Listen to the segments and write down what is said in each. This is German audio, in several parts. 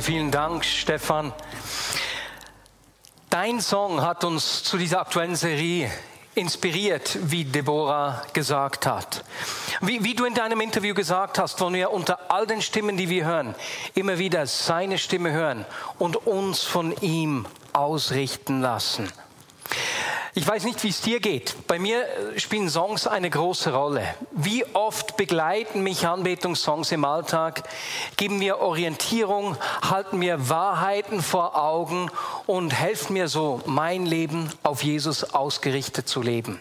Vielen Dank, Stefan. Dein Song hat uns zu dieser aktuellen Serie inspiriert, wie Deborah gesagt hat. Wie, wie, du in deinem Interview gesagt hast, wollen wir unter all den Stimmen, die wir hören, immer wieder seine Stimme hören und uns von ihm ausrichten lassen. Ich weiß nicht, wie es dir geht. Bei mir äh, spielen Songs eine große Rolle. Wie oft begleiten mich Anbetungssongs im Alltag, geben mir Orientierung, halten mir Wahrheiten vor Augen und helfen mir so, mein Leben auf Jesus ausgerichtet zu leben.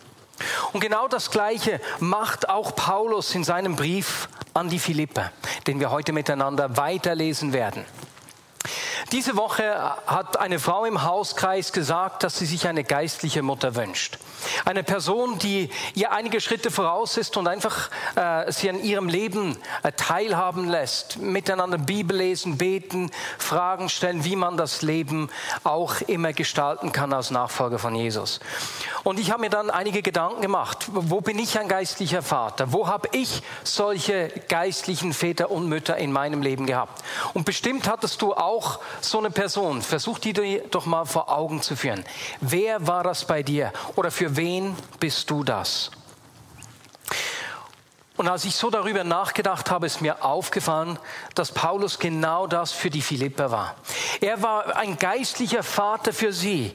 Und genau das Gleiche macht auch Paulus in seinem Brief an die Philippe, den wir heute miteinander weiterlesen werden. Diese Woche hat eine Frau im Hauskreis gesagt, dass sie sich eine geistliche Mutter wünscht. Eine Person, die ihr einige Schritte voraus ist und einfach äh, sie an ihrem Leben äh, teilhaben lässt, miteinander Bibel lesen, beten, Fragen stellen, wie man das Leben auch immer gestalten kann als Nachfolger von Jesus. Und ich habe mir dann einige Gedanken gemacht. Wo bin ich ein geistlicher Vater? Wo habe ich solche geistlichen Väter und Mütter in meinem Leben gehabt? Und bestimmt hattest du auch so eine Person. Versuch die dir doch mal vor Augen zu führen. Wer war das bei dir? Oder für wen bist du das? Und als ich so darüber nachgedacht habe, ist mir aufgefallen, dass Paulus genau das für die Philipper war. Er war ein geistlicher Vater für sie.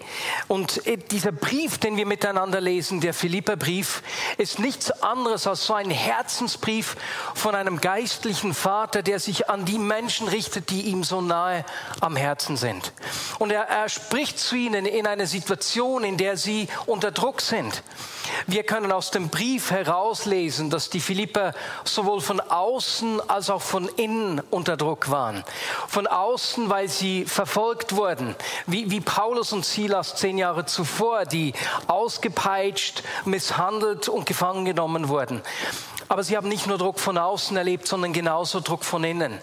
Und äh, dieser Brief, den wir miteinander lesen, der Philipperbrief, ist nichts anderes als so ein Herzensbrief von einem geistlichen Vater, der sich an die Menschen richtet, die ihm so nahe am Herzen sind. Und er, er spricht zu ihnen in einer Situation, in der sie unter Druck sind. Wir können aus dem Brief herauslesen, dass die Philipper sowohl von außen als auch von innen unter Druck waren. Von außen, weil sie verfolgt wurden, wie, wie Paulus und Silas zehn Jahre zuvor, die ausgepeitscht, misshandelt und gefangen genommen wurden. Aber sie haben nicht nur Druck von außen erlebt, sondern genauso Druck von innen.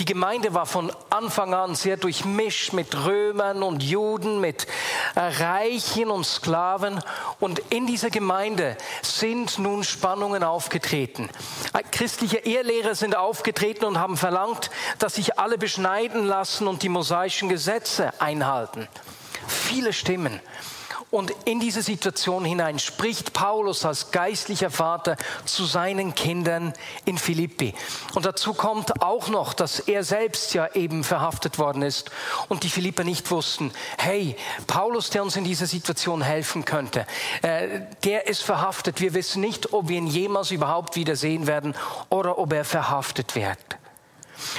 Die Gemeinde war von Anfang an sehr durchmischt mit Römern und Juden, mit äh, Reichen und Sklaven. Und in dieser Gemeinde sind nun Spannungen aufgetreten. Äh, christliche Ehrlehrer sind aufgetreten und haben verlangt, dass sich alle beschneiden lassen und die mosaischen Gesetze einhalten. Viele Stimmen. Und in diese Situation hinein spricht Paulus als geistlicher Vater zu seinen Kindern in Philippi. Und dazu kommt auch noch, dass er selbst ja eben verhaftet worden ist und die Philipper nicht wussten, hey, Paulus, der uns in dieser Situation helfen könnte, äh, der ist verhaftet. Wir wissen nicht, ob wir ihn jemals überhaupt wiedersehen werden oder ob er verhaftet wird.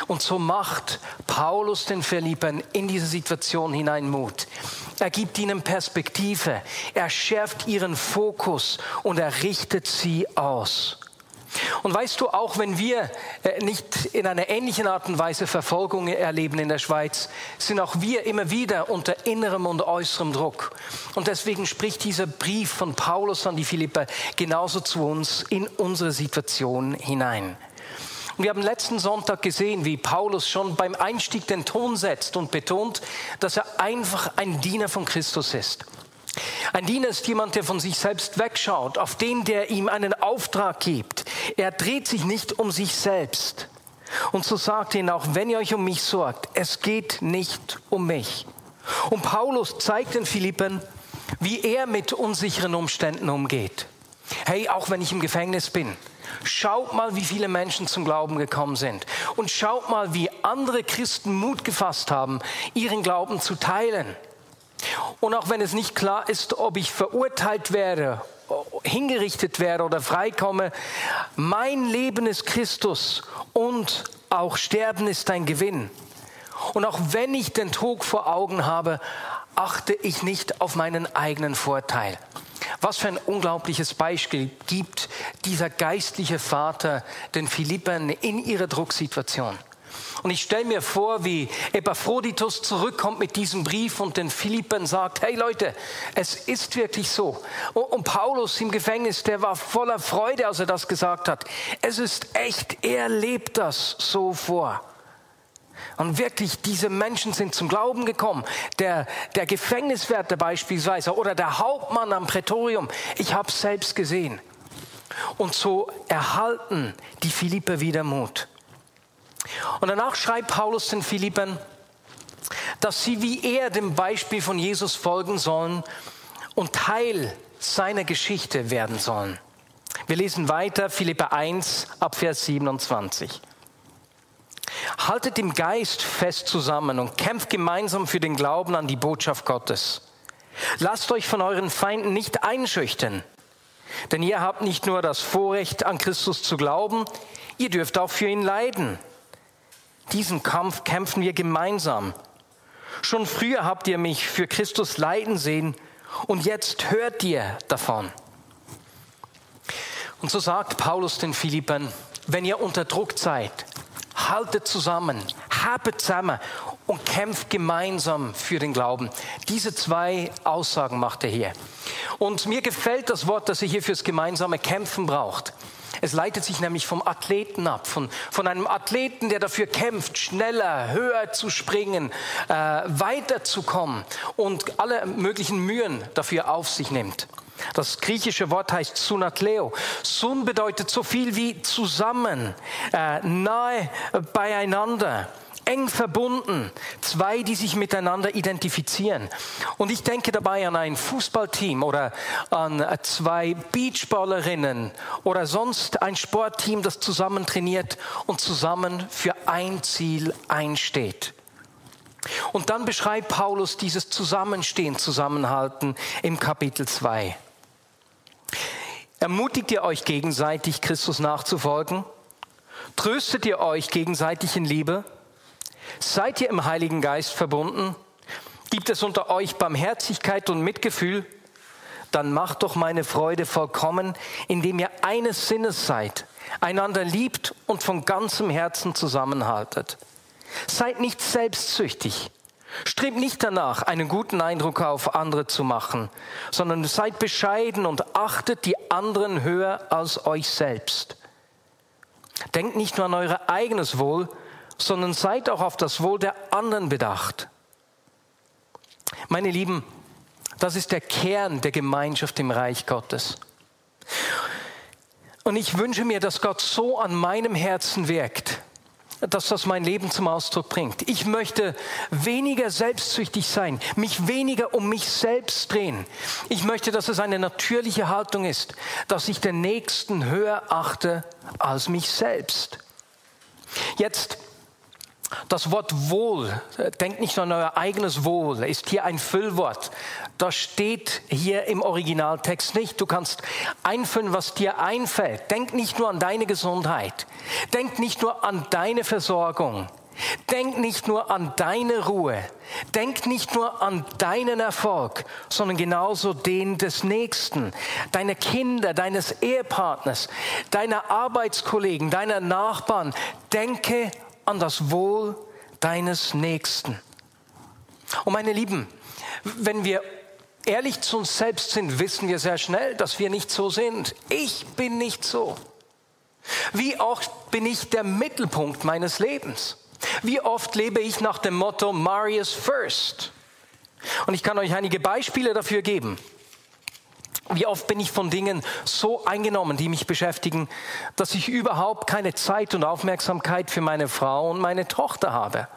Und so macht Paulus den Philippern in diese Situation hinein Mut. Er gibt ihnen Perspektive, er schärft ihren Fokus und er richtet sie aus. Und weißt du, auch wenn wir äh, nicht in einer ähnlichen Art und Weise Verfolgung erleben in der Schweiz, sind auch wir immer wieder unter innerem und äußerem Druck. Und deswegen spricht dieser Brief von Paulus an die Philipper genauso zu uns in unsere Situation hinein. Und wir haben letzten Sonntag gesehen, wie Paulus schon beim Einstieg den Ton setzt und betont, dass er einfach ein Diener von Christus ist. Ein Diener ist jemand, der von sich selbst wegschaut, auf den, der ihm einen Auftrag gibt. Er dreht sich nicht um sich selbst. Und so sagt ihn auch, wenn ihr euch um mich sorgt, es geht nicht um mich. Und Paulus zeigt den Philippen, wie er mit unsicheren Umständen umgeht. Hey, auch wenn ich im Gefängnis bin, Schaut mal, wie viele Menschen zum Glauben gekommen sind. Und schaut mal, wie andere Christen Mut gefasst haben, ihren Glauben zu teilen. Und auch wenn es nicht klar ist, ob ich verurteilt wäre, hingerichtet wäre oder freikomme, mein Leben ist Christus und auch Sterben ist ein Gewinn. Und auch wenn ich den Tod vor Augen habe, achte ich nicht auf meinen eigenen Vorteil. Was für ein unglaubliches Beispiel gibt dieser geistliche Vater den Philippern in ihrer Drucksituation. Und ich stelle mir vor, wie Epaphroditus zurückkommt mit diesem Brief und den Philippern sagt, hey Leute, es ist wirklich so. Und Paulus im Gefängnis, der war voller Freude, als er das gesagt hat. Es ist echt, er lebt das so vor. Und wirklich, diese Menschen sind zum Glauben gekommen. Der, der Gefängniswärter beispielsweise oder der Hauptmann am Prätorium. Ich habe es selbst gesehen. Und so erhalten die Philipper wieder Mut. Und danach schreibt Paulus den Philippern, dass sie wie er dem Beispiel von Jesus folgen sollen und Teil seiner Geschichte werden sollen. Wir lesen weiter, Philipper 1 ab Vers 27. Haltet im Geist fest zusammen und kämpft gemeinsam für den Glauben an die Botschaft Gottes. Lasst euch von euren Feinden nicht einschüchtern, denn ihr habt nicht nur das Vorrecht, an Christus zu glauben, ihr dürft auch für ihn leiden. Diesen Kampf kämpfen wir gemeinsam. Schon früher habt ihr mich für Christus leiden sehen und jetzt hört ihr davon. Und so sagt Paulus den Philippern, wenn ihr unter Druck seid, haltet zusammen, habet zusammen und kämpft gemeinsam für den Glauben. Diese zwei Aussagen macht er hier. Und mir gefällt das Wort, das er hier fürs gemeinsame Kämpfen braucht. Es leitet sich nämlich vom Athleten ab, von, von einem Athleten, der dafür kämpft, schneller, höher zu springen, äh, weiterzukommen und alle möglichen Mühen dafür auf sich nimmt. Das griechische Wort heißt Sunatleo. Sun bedeutet so viel wie zusammen, äh, nahe beieinander eng verbunden, zwei, die sich miteinander identifizieren. Und ich denke dabei an ein Fußballteam oder an zwei Beachballerinnen oder sonst ein Sportteam, das zusammen trainiert und zusammen für ein Ziel einsteht. Und dann beschreibt Paulus dieses Zusammenstehen, Zusammenhalten im Kapitel 2. Ermutigt ihr euch gegenseitig, Christus nachzufolgen? Tröstet ihr euch gegenseitig in Liebe? Seid ihr im Heiligen Geist verbunden? Gibt es unter euch Barmherzigkeit und Mitgefühl? Dann macht doch meine Freude vollkommen, indem ihr eines Sinnes seid, einander liebt und von ganzem Herzen zusammenhaltet. Seid nicht selbstsüchtig. Strebt nicht danach, einen guten Eindruck auf andere zu machen, sondern seid bescheiden und achtet die anderen höher als euch selbst. Denkt nicht nur an euer eigenes Wohl, sondern seid auch auf das Wohl der anderen bedacht. Meine Lieben, das ist der Kern der Gemeinschaft im Reich Gottes. Und ich wünsche mir, dass Gott so an meinem Herzen wirkt, dass das mein Leben zum Ausdruck bringt. Ich möchte weniger selbstsüchtig sein, mich weniger um mich selbst drehen. Ich möchte, dass es eine natürliche Haltung ist, dass ich den Nächsten höher achte als mich selbst. Jetzt das Wort Wohl, denkt nicht nur an euer eigenes Wohl, ist hier ein Füllwort. Das steht hier im Originaltext nicht. Du kannst einfüllen, was dir einfällt. Denk nicht nur an deine Gesundheit. Denk nicht nur an deine Versorgung. Denk nicht nur an deine Ruhe. Denk nicht nur an deinen Erfolg, sondern genauso den des Nächsten, deiner Kinder, deines Ehepartners, deiner Arbeitskollegen, deiner Nachbarn. Denke an das Wohl deines Nächsten. Und meine Lieben, wenn wir ehrlich zu uns selbst sind, wissen wir sehr schnell, dass wir nicht so sind. Ich bin nicht so. Wie oft bin ich der Mittelpunkt meines Lebens? Wie oft lebe ich nach dem Motto Marius First? Und ich kann euch einige Beispiele dafür geben. Wie oft bin ich von Dingen so eingenommen, die mich beschäftigen, dass ich überhaupt keine Zeit und Aufmerksamkeit für meine Frau und meine Tochter habe.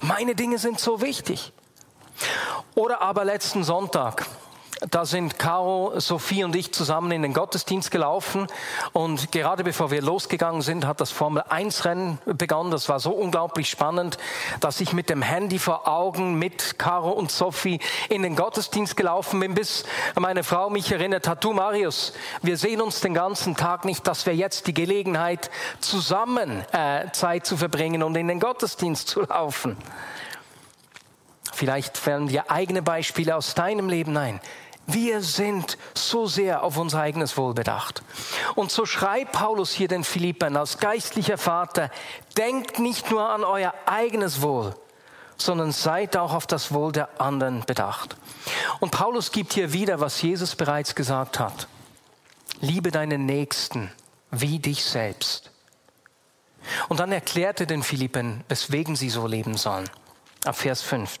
Meine Dinge sind so wichtig. Oder aber letzten Sonntag da sind Caro, Sophie und ich zusammen in den Gottesdienst gelaufen und gerade bevor wir losgegangen sind, hat das Formel 1 Rennen begonnen. Das war so unglaublich spannend, dass ich mit dem Handy vor Augen mit Caro und Sophie in den Gottesdienst gelaufen bin, bis meine Frau mich erinnert hat, du Marius, wir sehen uns den ganzen Tag nicht, dass wir jetzt die Gelegenheit zusammen äh, Zeit zu verbringen und in den Gottesdienst zu laufen. Vielleicht fallen dir eigene Beispiele aus deinem Leben ein Wir sind so sehr auf unser eigenes Wohl bedacht. Und so schreibt Paulus hier den Philippern als geistlicher Vater, denkt nicht nur an euer eigenes Wohl, sondern seid auch auf das Wohl der anderen bedacht. Und Paulus gibt hier wieder, was Jesus bereits gesagt hat. Liebe deinen Nächsten wie dich selbst. Und dann erklärte den Philippen, weswegen sie so leben sollen. Ab Vers 5.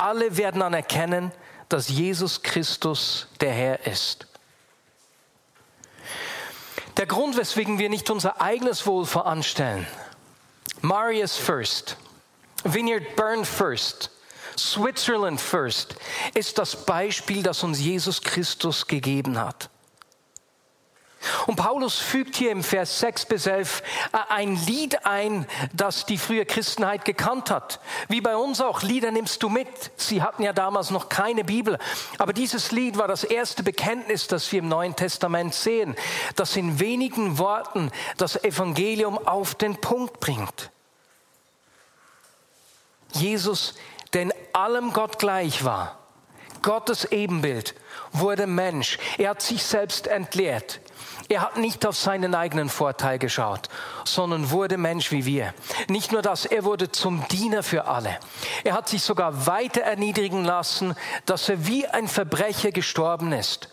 Alle werden anerkennen, dass Jesus Christus der Herr ist. Der Grund, weswegen wir nicht unser eigenes Wohl voranstellen, Marius first, Vineyard Burn first, Switzerland first, ist das Beispiel, das uns Jesus Christus gegeben hat. Und Paulus fügt hier im Vers 6 bis 11 äh, ein Lied ein, das die frühe Christenheit gekannt hat. Wie bei uns auch, Lieder nimmst du mit. Sie hatten ja damals noch keine Bibel. Aber dieses Lied war das erste Bekenntnis, das wir im Neuen Testament sehen, das in wenigen Worten das Evangelium auf den Punkt bringt. Jesus, der in allem Gott gleich war, Gottes Ebenbild, wurde Mensch. Er hat sich selbst entleert. Er hat nicht auf seinen eigenen Vorteil geschaut, sondern wurde Mensch wie wir. Nicht nur das, er wurde zum Diener für alle. Er hat sich sogar weiter erniedrigen lassen, dass er wie ein Verbrecher gestorben ist.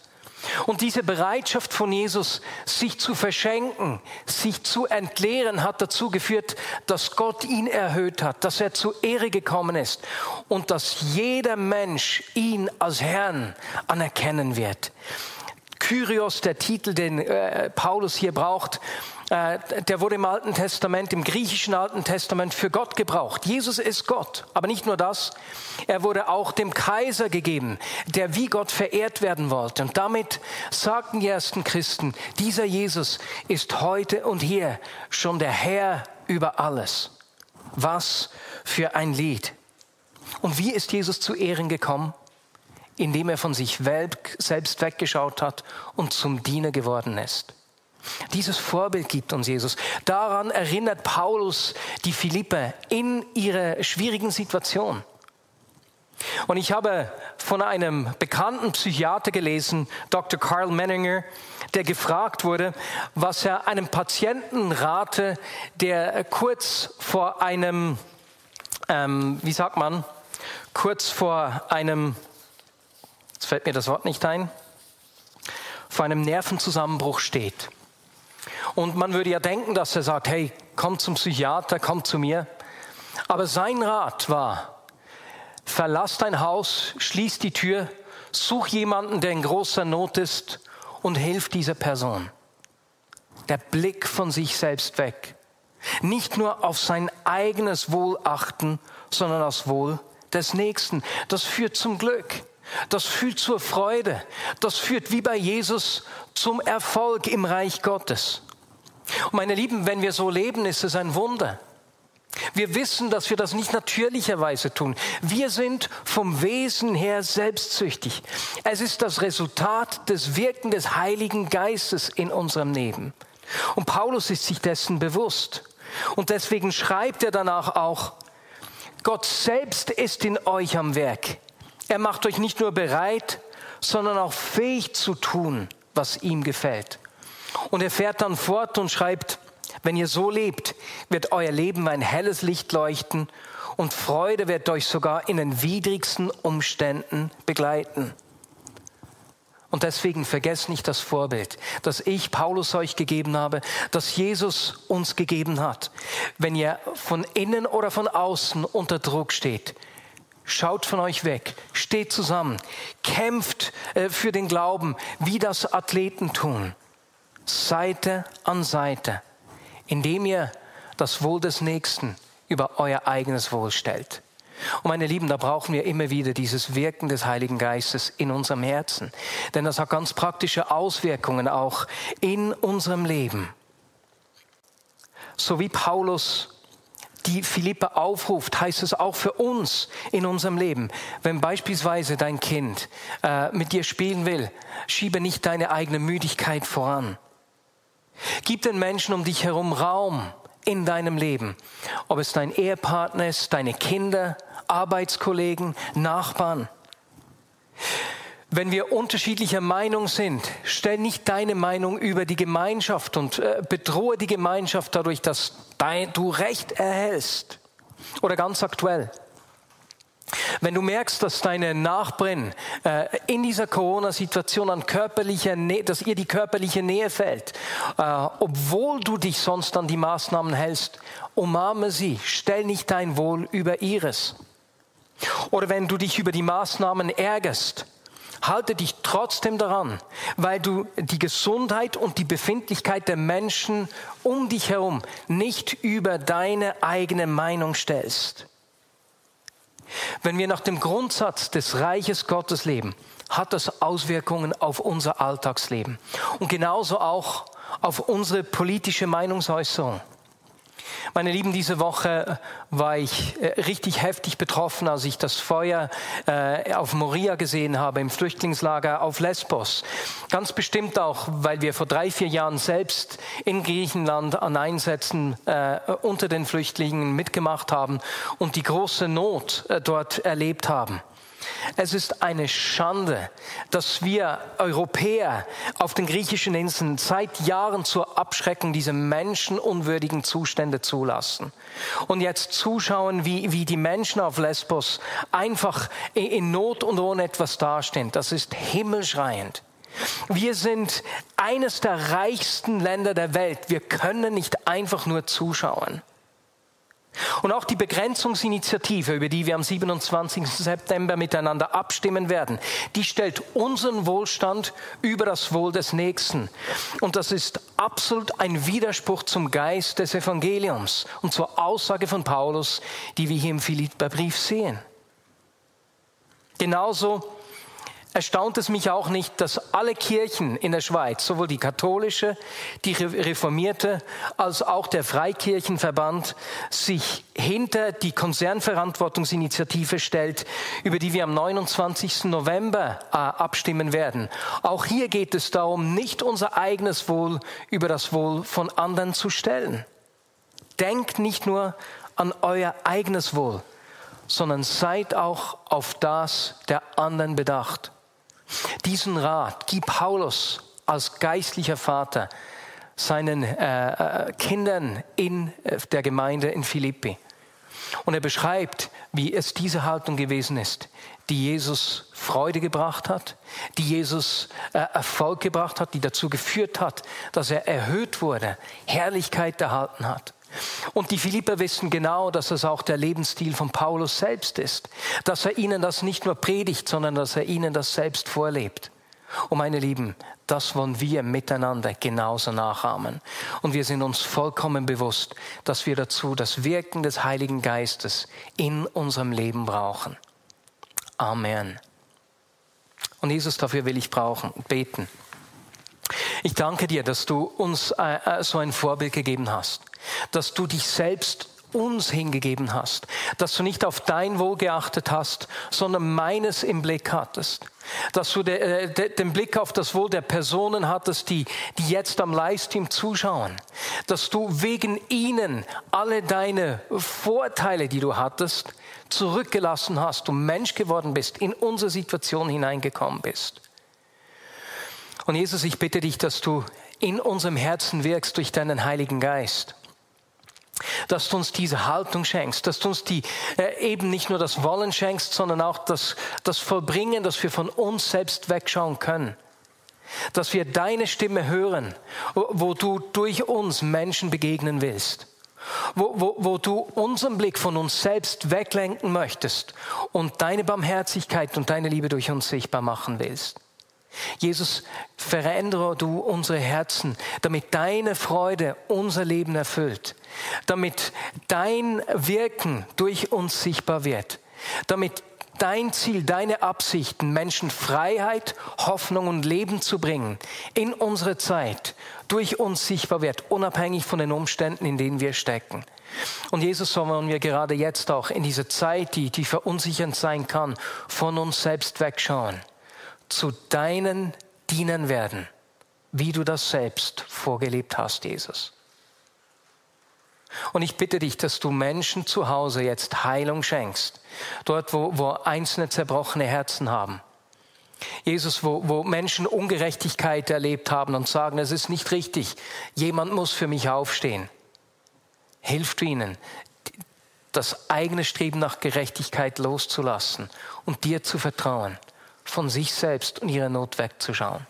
Und diese Bereitschaft von Jesus, sich zu verschenken, sich zu entleeren, hat dazu geführt, dass Gott ihn erhöht hat, dass er zu Ehre gekommen ist und dass jeder Mensch ihn als Herrn anerkennen wird. Kyrios, der Titel, den äh, Paulus hier braucht, der wurde im Alten Testament, im griechischen Alten Testament für Gott gebraucht. Jesus ist Gott, aber nicht nur das, er wurde auch dem Kaiser gegeben, der wie Gott verehrt werden wollte. Und damit sagten die ersten Christen, dieser Jesus ist heute und hier schon der Herr über alles. Was für ein Lied. Und wie ist Jesus zu Ehren gekommen? indem er von sich selbst weggeschaut hat und zum Diener geworden ist. Dieses Vorbild gibt uns Jesus. Daran erinnert Paulus die Philipper in ihrer schwierigen Situation. Und ich habe von einem bekannten Psychiater gelesen, Dr. Carl Menninger, der gefragt wurde, was er einem Patienten rate, der kurz vor einem, ähm, wie sagt man, kurz vor einem jetzt fällt mir das Wort nicht ein, vor einem Nervenzusammenbruch steht. Und man würde ja denken, dass er sagt, hey, komm zum Psychiater, komm zu mir. Aber sein Rat war, verlass dein Haus, schließ die Tür, such jemanden, der in großer Not ist und hilf dieser Person. Der Blick von sich selbst weg. Nicht nur auf sein eigenes Wohl achten, sondern aufs Wohl des Nächsten. Das führt zum Glück. Das führt zur Freude. Das führt wie bei Jesus zum Erfolg im Reich Gottes. Und meine Lieben, wenn wir so leben, ist es ein Wunder. Wir wissen, dass wir das nicht natürlicherweise tun. Wir sind vom Wesen her selbstsüchtig. Es ist das Resultat des Wirken des Heiligen Geistes in unserem Leben. Und Paulus ist sich dessen bewusst. Und deswegen schreibt er danach auch, Gott selbst ist in euch am Werk. Er macht euch nicht nur bereit, sondern auch fähig zu tun, was ihm gefällt. Und er fährt dann fort und schreibt, wenn ihr so lebt, wird euer Leben ein helles Licht leuchten und Freude wird euch sogar in den widrigsten Umständen begleiten. Und deswegen vergesst nicht das Vorbild, das ich Paulus euch gegeben habe, das Jesus uns gegeben hat. Wenn ihr von innen oder von außen unter Druck steht, schaut von euch weg, steht zusammen, kämpft äh, für den Glauben, wie das Athleten tun, Seite an Seite, indem ihr das Wohl des Nächsten über euer eigenes Wohl stellt. Und meine Lieben, da brauchen wir immer wieder dieses Wirken des Heiligen Geistes in unserem Herzen. Denn das hat ganz praktische Auswirkungen auch in unserem Leben. So wie Paulus die Philippe aufruft, heißt es auch für uns in unserem Leben. Wenn beispielsweise dein Kind äh, mit dir spielen will, schiebe nicht deine eigene Müdigkeit voran. Gib den Menschen um dich herum Raum in deinem Leben. Ob es dein Ehepartner ist, deine Kinder, Arbeitskollegen, Nachbarn. Wenn wir unterschiedlicher Meinung sind, stell nicht deine Meinung über die Gemeinschaft und äh, bedrohe die Gemeinschaft dadurch, dass du Recht erhältst. Oder ganz aktuell. Wenn du merkst, dass deine Nachbarin äh, in dieser Corona-Situation an körperlicher Nähe, dass ihr die körperliche Nähe fällt, äh, obwohl du dich sonst an die Maßnahmen hältst, umarme sie, stell nicht dein Wohl über ihres. Oder wenn du dich über die Maßnahmen ärgerst, halte dich trotzdem daran, weil du die Gesundheit und die Befindlichkeit der Menschen um dich herum nicht über deine eigene Meinung stellst. Wenn wir nach dem Grundsatz des Reiches Gottes leben, hat das Auswirkungen auf unser Alltagsleben und genauso auch auf unsere politische Meinungsäußerung. Meine Lieben, diese Woche war ich äh, richtig heftig betroffen, als ich das Feuer äh, auf Moria gesehen habe, im Flüchtlingslager auf Lesbos. Ganz bestimmt auch, weil wir vor drei, vier Jahren selbst in Griechenland an Einsätzen äh, unter den Flüchtlingen mitgemacht haben und die große Not dort erlebt haben. Es ist eine Schande, dass wir Europäer auf den griechischen Inseln seit Jahren zur Abschreckung dieser menschenunwürdigen Zustände zulassen. Und jetzt zuschauen, wie, wie die Menschen auf Lesbos einfach in Not und ohne etwas dastehen. Das ist himmelschreiend. Wir sind eines der reichsten Länder der Welt. Wir können nicht einfach nur zuschauen. Und auch die Begrenzungsinitiative, über die wir am 27. September miteinander abstimmen werden, die stellt unseren Wohlstand über das Wohl des Nächsten. Und das ist absolut ein Widerspruch zum Geist des Evangeliums und zur Aussage von Paulus, die wir hier im Philipperbrief sehen. Genauso erstaunt es mich auch nicht, dass alle Kirchen in der Schweiz, sowohl die katholische, die reformierte, als auch der Freikirchenverband, sich hinter die Konzernverantwortungsinitiative stellt, über die wir am 29. November äh, abstimmen werden. Auch hier geht es darum, nicht unser eigenes Wohl über das Wohl von anderen zu stellen. Denkt nicht nur an euer eigenes Wohl, sondern seid auch auf das der anderen bedacht. Diesen Rat gibt Paulus als geistlicher Vater seinen äh, äh, Kindern in äh, der Gemeinde in Philippi. Und er beschreibt, wie es diese Haltung gewesen ist, die Jesus Freude gebracht hat, die Jesus äh, Erfolg gebracht hat, die dazu geführt hat, dass er erhöht wurde, Herrlichkeit erhalten hat. Und die Philipper wissen genau, dass es auch der Lebensstil von Paulus selbst ist, dass er ihnen das nicht nur predigt, sondern dass er ihnen das selbst vorlebt. Und meine Lieben, das wollen wir miteinander genauso nachahmen. Und wir sind uns vollkommen bewusst, dass wir dazu das Wirken des Heiligen Geistes in unserem Leben brauchen. Amen. Und Jesus, dafür will ich brauchen, beten. Ich danke dir, dass du uns äh, äh, so ein Vorbild gegeben hast, dass du dich selbst uns hingegeben hast, dass du nicht auf dein Wohl geachtet hast, sondern meines im Blick hattest, dass du de, äh, de, den Blick auf das Wohl der Personen hattest, die, die jetzt am Livestream zuschauen, dass du wegen ihnen alle deine Vorteile, die du hattest, zurückgelassen hast und Mensch geworden bist, in unsere Situation hineingekommen bist. Und Jesus, ich bitte dich, dass du in unserem Herzen wirkst durch deinen Heiligen Geist. Dass du uns diese Haltung schenkst, dass du uns die äh, eben nicht nur das Wollen schenkst, sondern auch das, das Vollbringen, dass wir von uns selbst wegschauen können dass wir deine Stimme hören, wo du durch uns Menschen begegnen willst, wo, wo, wo du unseren Blick von uns selbst weglenken möchtest und deine Barmherzigkeit und deine Liebe durch uns sichtbar machen willst. Jesus, verändere du unsere Herzen, damit deine Freude unser Leben erfüllt, damit dein Wirken durch uns sichtbar wird, damit dein Ziel, deine Absichten, Menschen Freiheit, Hoffnung und Leben zu bringen, in unsere Zeit, durch uns sichtbar wird, unabhängig von den Umständen, in denen wir stecken. Und Jesus, so wollen wir gerade jetzt auch in dieser Zeit, die, die verunsichernd sein kann, von uns selbst wegschauen, zu deinen Dienern werden, wie du das selbst vorgelebt hast, Jesus. Und ich bitte dich, dass du Menschen zu Hause jetzt Heilung schenkst. Dort, wo, wo einzelne zerbrochene Herzen haben. Jesus, wo, wo Menschen Ungerechtigkeit erlebt haben und sagen, es ist nicht richtig, jemand muss für mich aufstehen. Hilf ihnen, das eigene Streben nach Gerechtigkeit loszulassen und dir zu vertrauen, von sich selbst und ihrer Not wegzuschauen.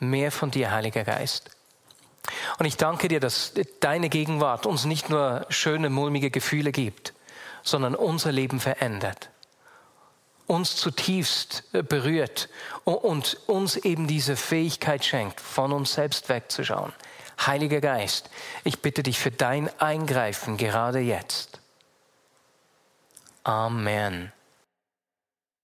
Mehr von dir, Heiliger Geist. Und ich danke dir, dass deine Gegenwart uns nicht nur schöne, mulmige Gefühle gibt, sondern unser Leben verändert, uns zutiefst berührt und uns eben diese Fähigkeit schenkt, von uns selbst wegzuschauen. Heiliger Geist, ich bitte dich für dein Eingreifen gerade jetzt. Amen.